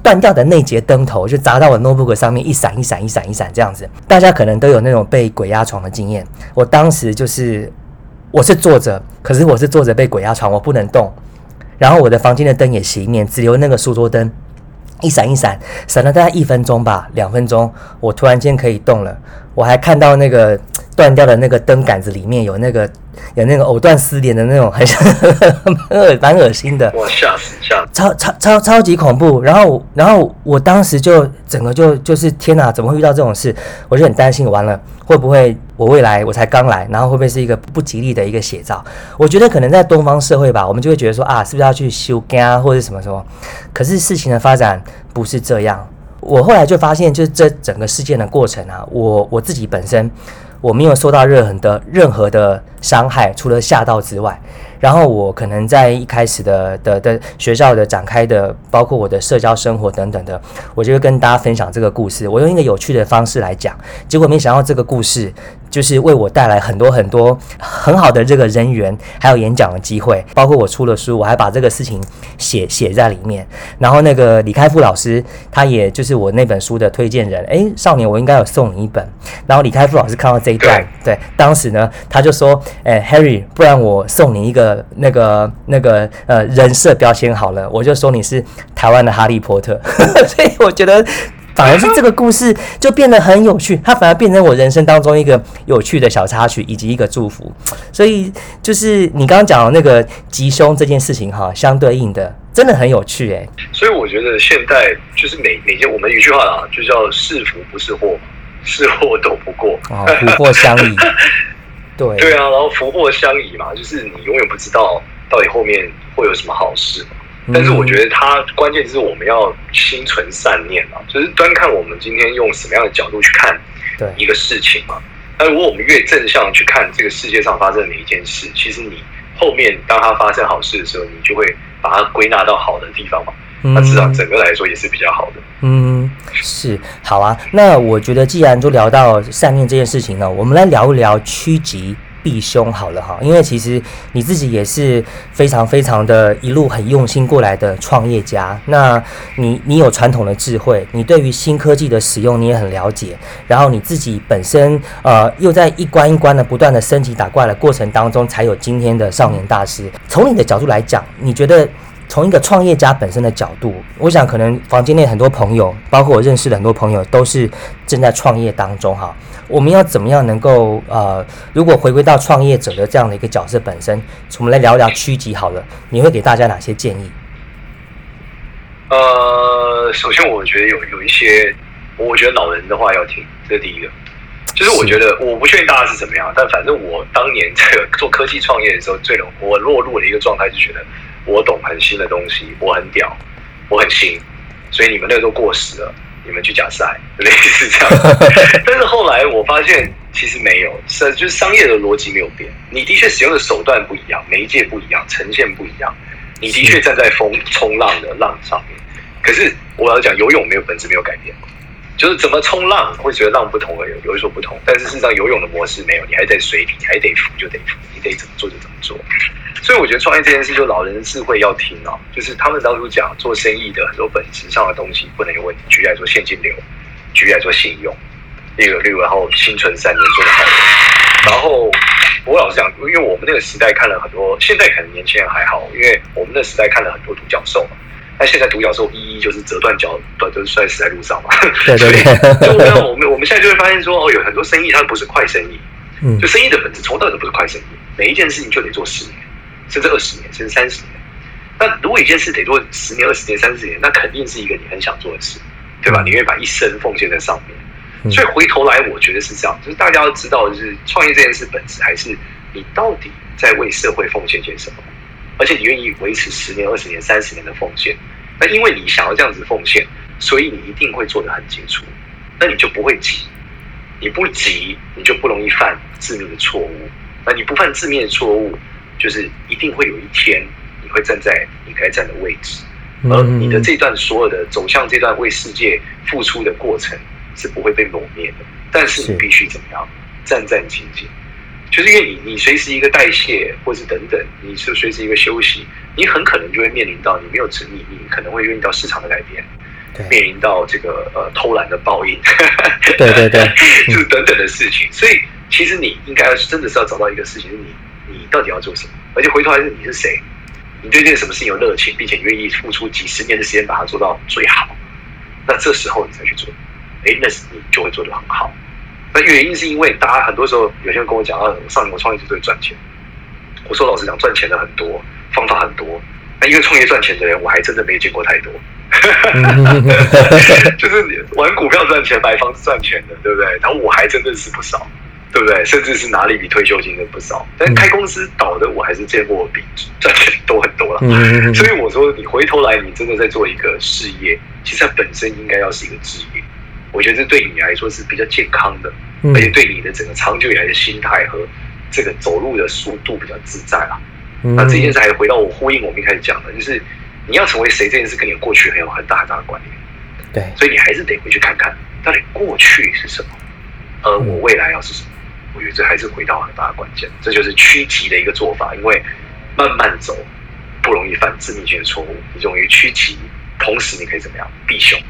断掉的那节灯头就砸到我 notebook 上面，一闪一闪一闪一闪这样子。大家可能都有那种被鬼压床的经验。我当时就是我是坐着，可是我是坐着被鬼压床，我不能动。然后我的房间的灯也熄灭，只留那个书桌灯一闪一闪，闪了大概一分钟吧，两分钟，我突然间可以动了。我还看到那个 断掉的那个灯杆子里面有那个有那个藕断丝连的那种，很恶蛮恶心的。我，吓死吓！超超超超级恐怖。然后然后我当时就整个就就是天哪，怎么会遇到这种事？我就很担心，完了会不会我未来我才刚来，然后会不会是一个不吉利的一个写照？我觉得可能在东方社会吧，我们就会觉得说啊，是不是要去修啊，或者什么什么？可是事情的发展不是这样。我后来就发现，就是这整个事件的过程啊，我我自己本身我没有受到任何的任何的伤害，除了吓到之外。然后我可能在一开始的的的学校的展开的，包括我的社交生活等等的，我就会跟大家分享这个故事。我用一个有趣的方式来讲，结果没想到这个故事。就是为我带来很多很多很好的这个人员，还有演讲的机会，包括我出了书，我还把这个事情写写在里面。然后那个李开复老师，他也就是我那本书的推荐人。哎，少年，我应该有送你一本。然后李开复老师看到这一段，对，当时呢，他就说：“哎，Harry，不然我送你一个那个那个呃人设标签好了，我就说你是台湾的哈利波特。”所以我觉得。反而是这个故事就变得很有趣，它反而变成我人生当中一个有趣的小插曲以及一个祝福。所以就是你刚刚讲的那个吉凶这件事情哈，相对应的真的很有趣哎。所以我觉得现代就是每每件我们一句话啊，就叫是福不是祸，是祸躲不过啊，福祸相依。对对啊，然后福祸相依嘛，就是你永远不知道到底后面会有什么好事。但是我觉得它关键就是我们要心存善念啊，就是端看我们今天用什么样的角度去看一个事情嘛。那如果我们越正向去看这个世界上发生的每一件事，其实你后面当它发生好事的时候，你就会把它归纳到好的地方嘛。那至少整个来说也是比较好的。嗯，是好啊。那我觉得既然都聊到善念这件事情了，我们来聊一聊趋吉。避凶好了哈，因为其实你自己也是非常非常的一路很用心过来的创业家。那你你有传统的智慧，你对于新科技的使用你也很了解，然后你自己本身呃又在一关一关的不断的升级打怪的过程当中，才有今天的少年大师。从你的角度来讲，你觉得从一个创业家本身的角度，我想可能房间内很多朋友，包括我认识的很多朋友，都是正在创业当中哈。我们要怎么样能够呃，如果回归到创业者的这样的一个角色本身，我们来聊聊趋吉好了。你会给大家哪些建议？呃，首先我觉得有有一些，我觉得老人的话要听，这是第一个。就是我觉得我不确定大家是怎么样，但反正我当年这个做科技创业的时候，最我落入的一个状态就觉得我懂很新的东西，我很屌，我很新，所以你们那个都过时了。你们去假赛，类似这样。但是后来我发现，其实没有，是就是商业的逻辑没有变。你的确使用的手段不一样，媒介不一样，呈现不一样。你的确站在风冲浪的浪上面，可是我要讲游泳没有本质没有改变，就是怎么冲浪会觉得浪不同而有有所不同。但是事实上游泳的模式没有，你还在水里，你还得浮就得浮，你得怎么做就怎么做。所以我觉得创业这件事，就老人的智慧要听啊，就是他们当初讲做生意的很多本质上的东西不能有问题。举例来说，现金流，举例来说信用，例如例如然后心存三年做得好的，然后我老实讲，因为我们那个时代看了很多，现在可能年轻人还好，因为我们那时代看了很多独角兽嘛。那现在独角兽一一就是折断脚，断就是摔死在路上嘛。对对对。就我我们我们现在就会发现说，哦，有很多生意它不是快生意，嗯，就生意的本质从头到尾不是快生意，每一件事情就得做十年，甚至二十年，甚至三十年。那如果一件事得做十年、二十年、三十年，那肯定是一个你很想做的事，对吧？你愿意把一生奉献在上面。所以回头来，我觉得是这样，就是大家要知道，就是创业这件事本质还是你到底在为社会奉献些什么。而且你愿意维持十年、二十年、三十年的奉献，那因为你想要这样子奉献，所以你一定会做得很清楚，那你就不会急，你不急，你就不容易犯致命的错误。那你不犯致命的错误，就是一定会有一天你会站在你该站的位置，而你的这段所有的走向这段为世界付出的过程是不会被磨灭的。但是你必须怎么样，战战兢兢。就是因为你，你随时一个代谢，或是等等，你是随时一个休息，你很可能就会面临到你没有成你，你可能会面临到市场的改变，面临到这个呃偷懒的报应，对对对，就是等等的事情。所以其实你应该要真的是要找到一个事情，是你你到底要做什么，而且回头还是你是谁，你对这个什么事情有热情，并且愿意付出几十年的时间把它做到最好，那这时候你才去做，哎，那是你就会做得很好。那原因是因为大家很多时候有些人跟我讲啊，上年我创业就是会赚钱。我说老实讲，赚钱的很多，方法很多。那因为创业赚钱的人，我还真的没见过太多。就是玩股票赚钱、买房子赚钱的，对不对？然后我还真的是不少，对不对？甚至是拿了一笔退休金的不少。但开公司倒的，我还是见过比赚钱多很多了。所以我说，你回头来，你真的在做一个事业，其实它本身应该要是一个职业。我觉得这对你来说是比较健康的，而且对你的整个长久以来的心态和这个走路的速度比较自在啊。那这件事还回到我呼应我们一开始讲的，就是你要成为谁这件事跟你过去很有很大很大的关联。对，所以你还是得回去看看到底过去是什么，而我未来要是什么。我觉得这还是回到很大的关键，这就是趋吉的一个做法，因为慢慢走不容易犯致命性的错误，你容易趋吉，同时你可以怎么样避凶。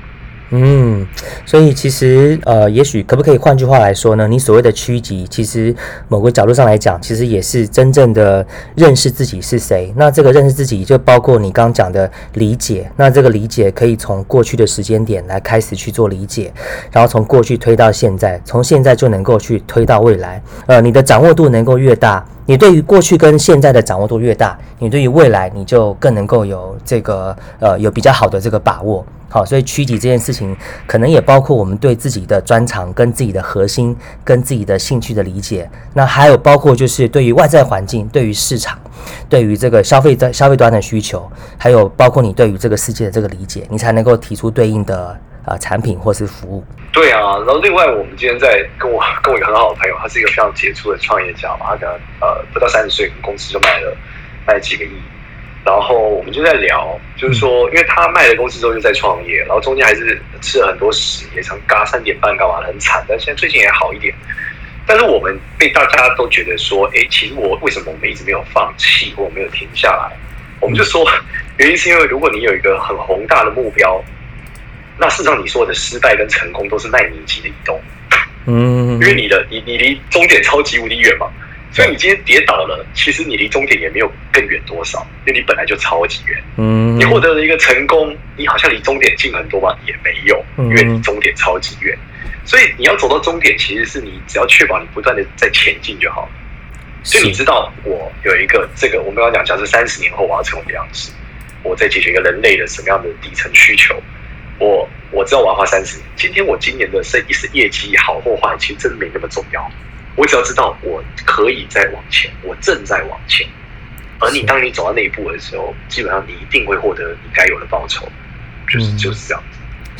嗯，所以其实呃，也许可不可以换句话来说呢？你所谓的趋吉，其实某个角度上来讲，其实也是真正的认识自己是谁。那这个认识自己，就包括你刚刚讲的理解。那这个理解可以从过去的时间点来开始去做理解，然后从过去推到现在，从现在就能够去推到未来。呃，你的掌握度能够越大，你对于过去跟现在的掌握度越大，你对于未来你就更能够有这个呃有比较好的这个把握。好，所以趋吉这件事情，可能也包括我们对自己的专长、跟自己的核心、跟自己的兴趣的理解。那还有包括就是对于外在环境、对于市场、对于这个消费端消费端的需求，还有包括你对于这个世界的这个理解，你才能够提出对应的呃产品或是服务。对啊，然后另外我们今天在跟我跟我一个很好的朋友，他是一个非常杰出的创业家嘛，他可能呃不到三十岁，公司就卖了卖了几个亿。然后我们就在聊，就是说，因为他卖了公司之后就在创业，然后中间还是吃了很多屎，也常嘎三点半干嘛的很惨，但现在最近也好一点。但是我们被大家都觉得说，哎，其实我为什么我们一直没有放弃或没有停下来？我们就说，原因是因为如果你有一个很宏大的目标，那事实上你说的失败跟成功都是奈米级的移动，嗯，因为你的你你离终点超级无敌远嘛。所以你今天跌倒了，其实你离终点也没有更远多少，因为你本来就超级远。嗯，你获得了一个成功，你好像离终点近很多吧？也没有，因为你终点超级远。所以你要走到终点，其实是你只要确保你不断的在前进就好了。所以你知道，我有一个这个，我们刚刚讲，假设三十年后我要成为的样子，我在解决一个人类的什么样的底层需求？我我知道我要花三十年。今天我今年的生意是业绩好或坏，其实真的没那么重要。我只要知道我可以再往前，我正在往前。而你当你走到那一步的时候，基本上你一定会获得你该有的报酬，就是就是这样子。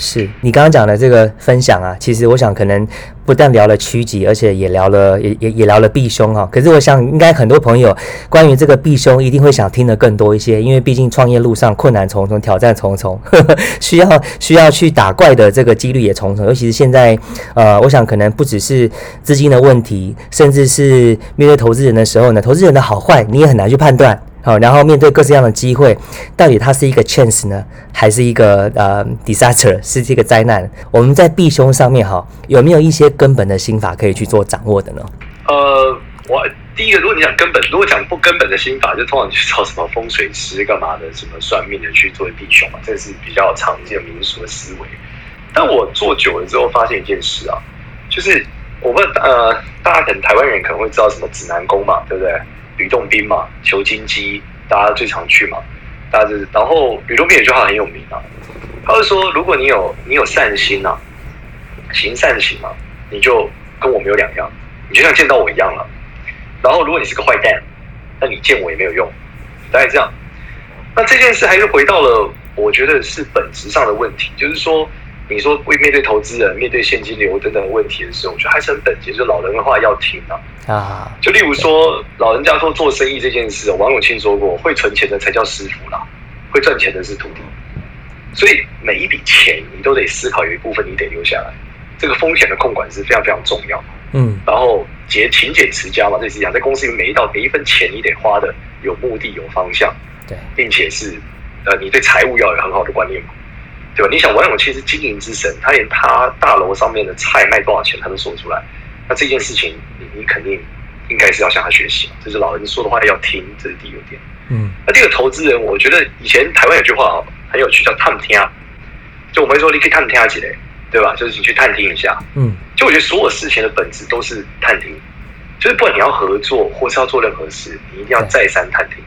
是你刚刚讲的这个分享啊，其实我想可能不但聊了趋吉，而且也聊了也也也聊了避凶哈。可是我想应该很多朋友关于这个避凶一定会想听的更多一些，因为毕竟创业路上困难重重，挑战重重，需要需要去打怪的这个几率也重重。尤其是现在，呃，我想可能不只是资金的问题，甚至是面对投资人的时候呢，投资人的好坏你也很难去判断。好，然后面对各式各样的机会，到底它是一个 chance 呢，还是一个呃 disaster，是这个灾难？我们在避凶上面哈，有没有一些根本的心法可以去做掌握的呢？呃，我第一个，如果你讲根本，如果讲不根本的心法，就通常去找什么风水师干嘛的，什么算命的去做避凶嘛，这是比较常见民俗的思维。但我做久了之后，发现一件事啊，就是我问呃，大家可能台湾人可能会知道什么指南宫嘛，对不对？吕洞宾嘛，求金鸡，大家最常去嘛，大家就是，然后吕洞宾有句话很有名啊，他是说，如果你有你有善心呐，行善行嘛，你就跟我没有两样，你就像见到我一样了。然后如果你是个坏蛋，那你见我也没有用，大概这样。那这件事还是回到了，我觉得是本质上的问题，就是说。你说会面对投资人、面对现金流等等问题的时候，我觉得还是很本节，就老人的话要听啊。啊，就例如说，老人家说做生意这件事，王永庆说过，会存钱的才叫师傅啦，会赚钱的是徒弟。所以每一笔钱，你都得思考，有一部分你得留下来。这个风险的控管是非常非常重要。嗯，然后节勤俭持家嘛，这是讲在公司里每一道每一分钱，你得花的有目的、有方向，对，并且是呃，你对财务要有很好的观念嘛。对吧？你想王永庆是经营之神，他连他大楼上面的菜卖多少钱他都说出来。那这件事情，你你肯定应该是要向他学习嘛。就是老人说的话要听，这是第一个点。嗯。那这个投资人，我觉得以前台湾有句话哦，很有趣，叫探听。就我们会说你可以探听几类，对吧？就是你去探听一下。嗯。就我觉得所有事情的本质都是探听，就是不管你要合作或是要做任何事，你一定要再三探听，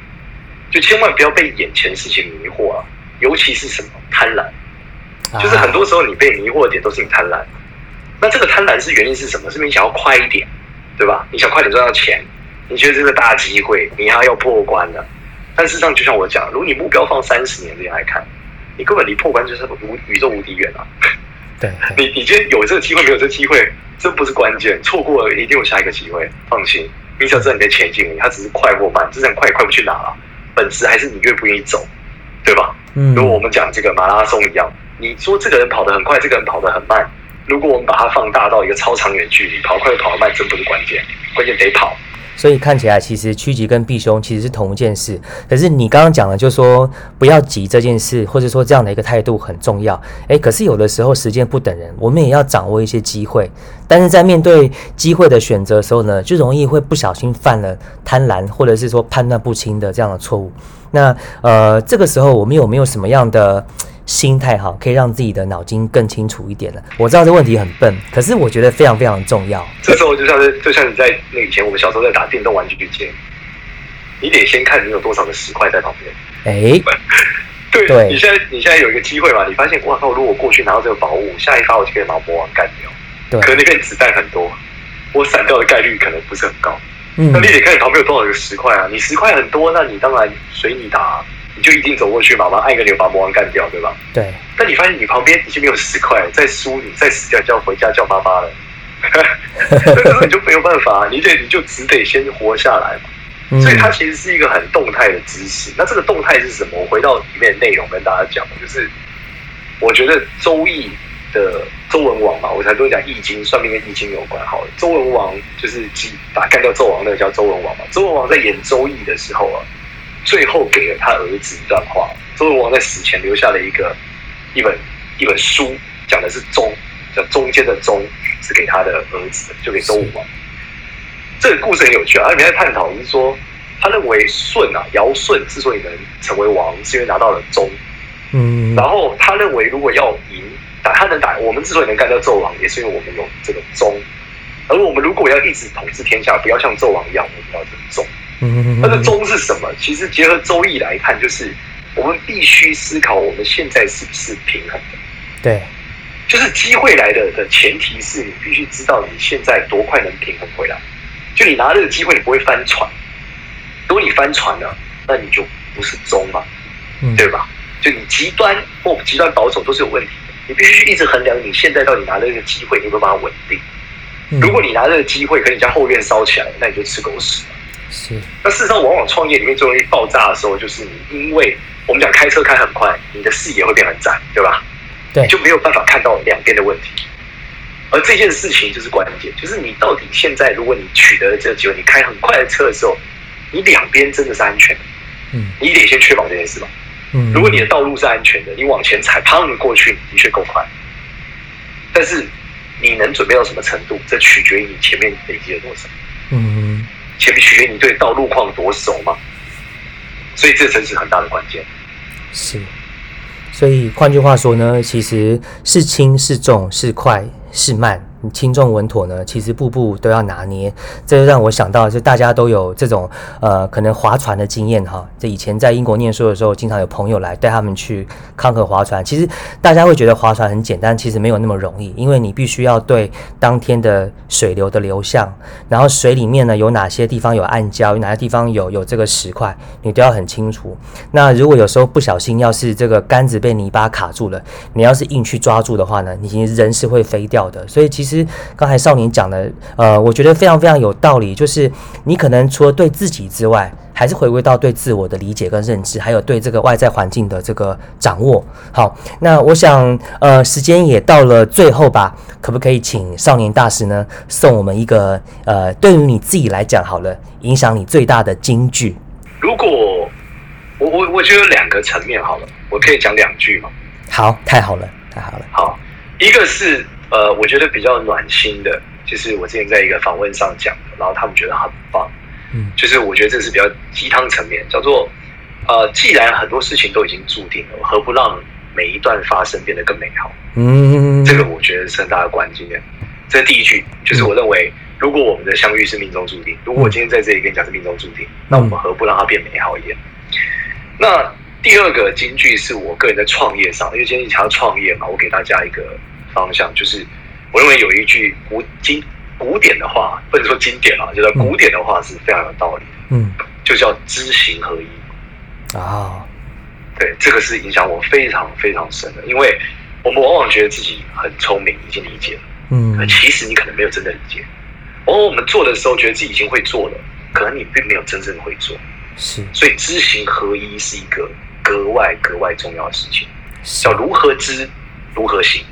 就千万不要被眼前事情迷惑啊，尤其是什么贪婪。就是很多时候你被迷惑的点都是你贪婪，那这个贪婪是原因是什么？是你想要快一点，对吧？你想快点赚到钱，你觉得这个大机会，你还要破关的。但事实上，就像我讲，如果你目标放三十年这样来看，你根本离破关就是无宇宙无敌远啊！对，你你今天有这个机会，没有这个机会，这不是关键，错过了一定有下一个机会。放心，你只要知道你在前进，它只是快或慢，这样快也快不去哪了。本质还是你愿不愿意走，对吧？嗯，如果我们讲这个马拉松一样。你说这个人跑得很快，这个人跑得很慢。如果我们把它放大到一个超长远距离，跑快跑慢，真不是关键，关键得跑。所以看起来，其实趋吉跟避凶其实是同一件事。可是你刚刚讲了，就说不要急这件事，或者说这样的一个态度很重要。诶，可是有的时候时间不等人，我们也要掌握一些机会。但是在面对机会的选择的时候呢，就容易会不小心犯了贪婪，或者是说判断不清的这样的错误。那呃，这个时候我们有没有什么样的？心态好，可以让自己的脑筋更清楚一点了。我知道这问题很笨，可是我觉得非常非常重要。这时候就像是，就像你在那以前我们小时候在打电动玩具之前，你得先看你有多少的石块在旁边。哎，对，你现在你现在有一个机会嘛？你发现哇靠，如果过去拿到这个宝物，下一发我就可以把魔王干掉。对，可能那边子弹很多，我闪掉的概率可能不是很高。嗯，那你得看你旁边有多少个石块啊？你石块很多，那你当然随你打。你就一定走过去嘛，马上按一个钮把魔王干掉，对吧？对。但你发现你旁边已经没有十块，再输你再死掉就要回家叫妈妈了，那个时候你就没有办法，你得你就只得先活下来嘛。所以它其实是一个很动态的知识。那这个动态是什么？我回到里面内容跟大家讲，就是我觉得周易的周文王嘛，我才跟你讲易经，算命跟易经有关。好了，周文王就是把干掉纣王那个叫周文王嘛。周文王在演周易的时候啊。最后给了他儿子一段话。周文王在死前留下了一个一本一本书，讲的是中，叫中间的中，是给他的儿子，就给周武王。这个故事很有趣啊，他里面在探讨是说，他认为舜啊，尧舜之所以能成为王，是因为拿到了中。嗯。然后他认为，如果要赢，打他能打，我们之所以能干掉纣王，也是因为我们有这个中。而我们如果要一直统治天下，不要像纣王一样，我们要这个中。那个中是什么？其实结合周易来看，就是我们必须思考我们现在是不是平衡的。对，就是机会来的的前提是你必须知道你现在多快能平衡回来。就你拿这个机会，你不会翻船。如果你翻船了，那你就不是中嘛，对吧？就你极端或极端保守都是有问题的。你必须一直衡量你现在到底拿这个机会，你会把它稳定。如果你拿这个机会跟你家后院烧起来，那你就吃狗屎。是，那事实上，往往创业里面最容易爆炸的时候，就是你因为我们讲开车开很快，你的视野会变很窄，对吧？对，就没有办法看到两边的问题。而这件事情就是关键，就是你到底现在，如果你取得了这个机会，你开很快的车的时候，你两边真的是安全的。嗯你得先确保这件事吧。嗯，如果你的道路是安全的，你往前踩，砰你过去，的确够快。但是你能准备到什么程度，这取决于你前面累积了多少，嗯前面取决于你对道路况多熟嘛。所以这才是很大的关键。是，所以换句话说呢，其实是轻是重是快是慢，轻重稳妥呢，其实步步都要拿捏。这就让我想到，就大家都有这种呃，可能划船的经验哈。这以前在英国念书的时候，经常有朋友来带他们去康河划船。其实大家会觉得划船很简单，其实没有那么容易，因为你必须要对当天的水流的流向，然后水里面呢有哪些地方有暗礁，有哪些地方有有这个石块，你都要很清楚。那如果有时候不小心，要是这个杆子被泥巴卡住了，你要是硬去抓住的话呢，你人是会飞掉的。所以其实刚才少年讲的，呃，我觉得非常非常有道理，就是你可能除了对自己之外，还是回归到对自我的理解跟认知，还有对这个外在环境的这个掌握。好，那我想，呃，时间也到了最后吧，可不可以请少年大师呢送我们一个，呃，对于你自己来讲好了，影响你最大的金句？如果我我我觉得有两个层面好了，我可以讲两句吗。好，太好了，太好了。好，一个是呃，我觉得比较暖心的，就是我之前在一个访问上讲的，然后他们觉得很棒。嗯就是我觉得这是比较鸡汤层面，叫做呃，既然很多事情都已经注定了，何不让每一段发生变得更美好？嗯，这个我觉得是很大的关键。这是第一句，就是我认为，如果我们的相遇是命中注定，如果我今天在这里跟你讲是命中注定，那我们何不让它变美好一点？那第二个金句是我个人在创业上，因为今天讲到创业嘛，我给大家一个方向，就是我认为有一句古经古典的话，不能说经典啊，就是古典的话是非常有道理的，嗯，就叫知行合一。啊，对，这个是影响我非常非常深的，因为我们往往觉得自己很聪明，已经理解了。嗯可其实你可能没有真的理解。往往我们做的时候，觉得自己已经会做了，可能你并没有真正会做。是所以知行合一是一个格外格外重要的事情，是叫如何知，如何行。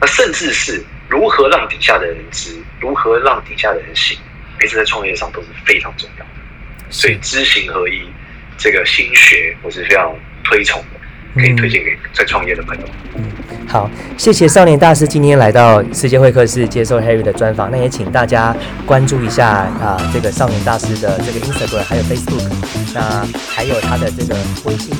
那甚至是如何让底下的人知，如何让底下的人行，哎，这在创业上都是非常重要的。所以知行合一这个心学，我是非常推崇的，可以推荐给在创业的朋友。好，谢谢少年大师今天来到世界会客室接受 Harry 的专访。那也请大家关注一下啊、这个少年大师的这个 Instagram，还有 Facebook，那还有他的这个微信。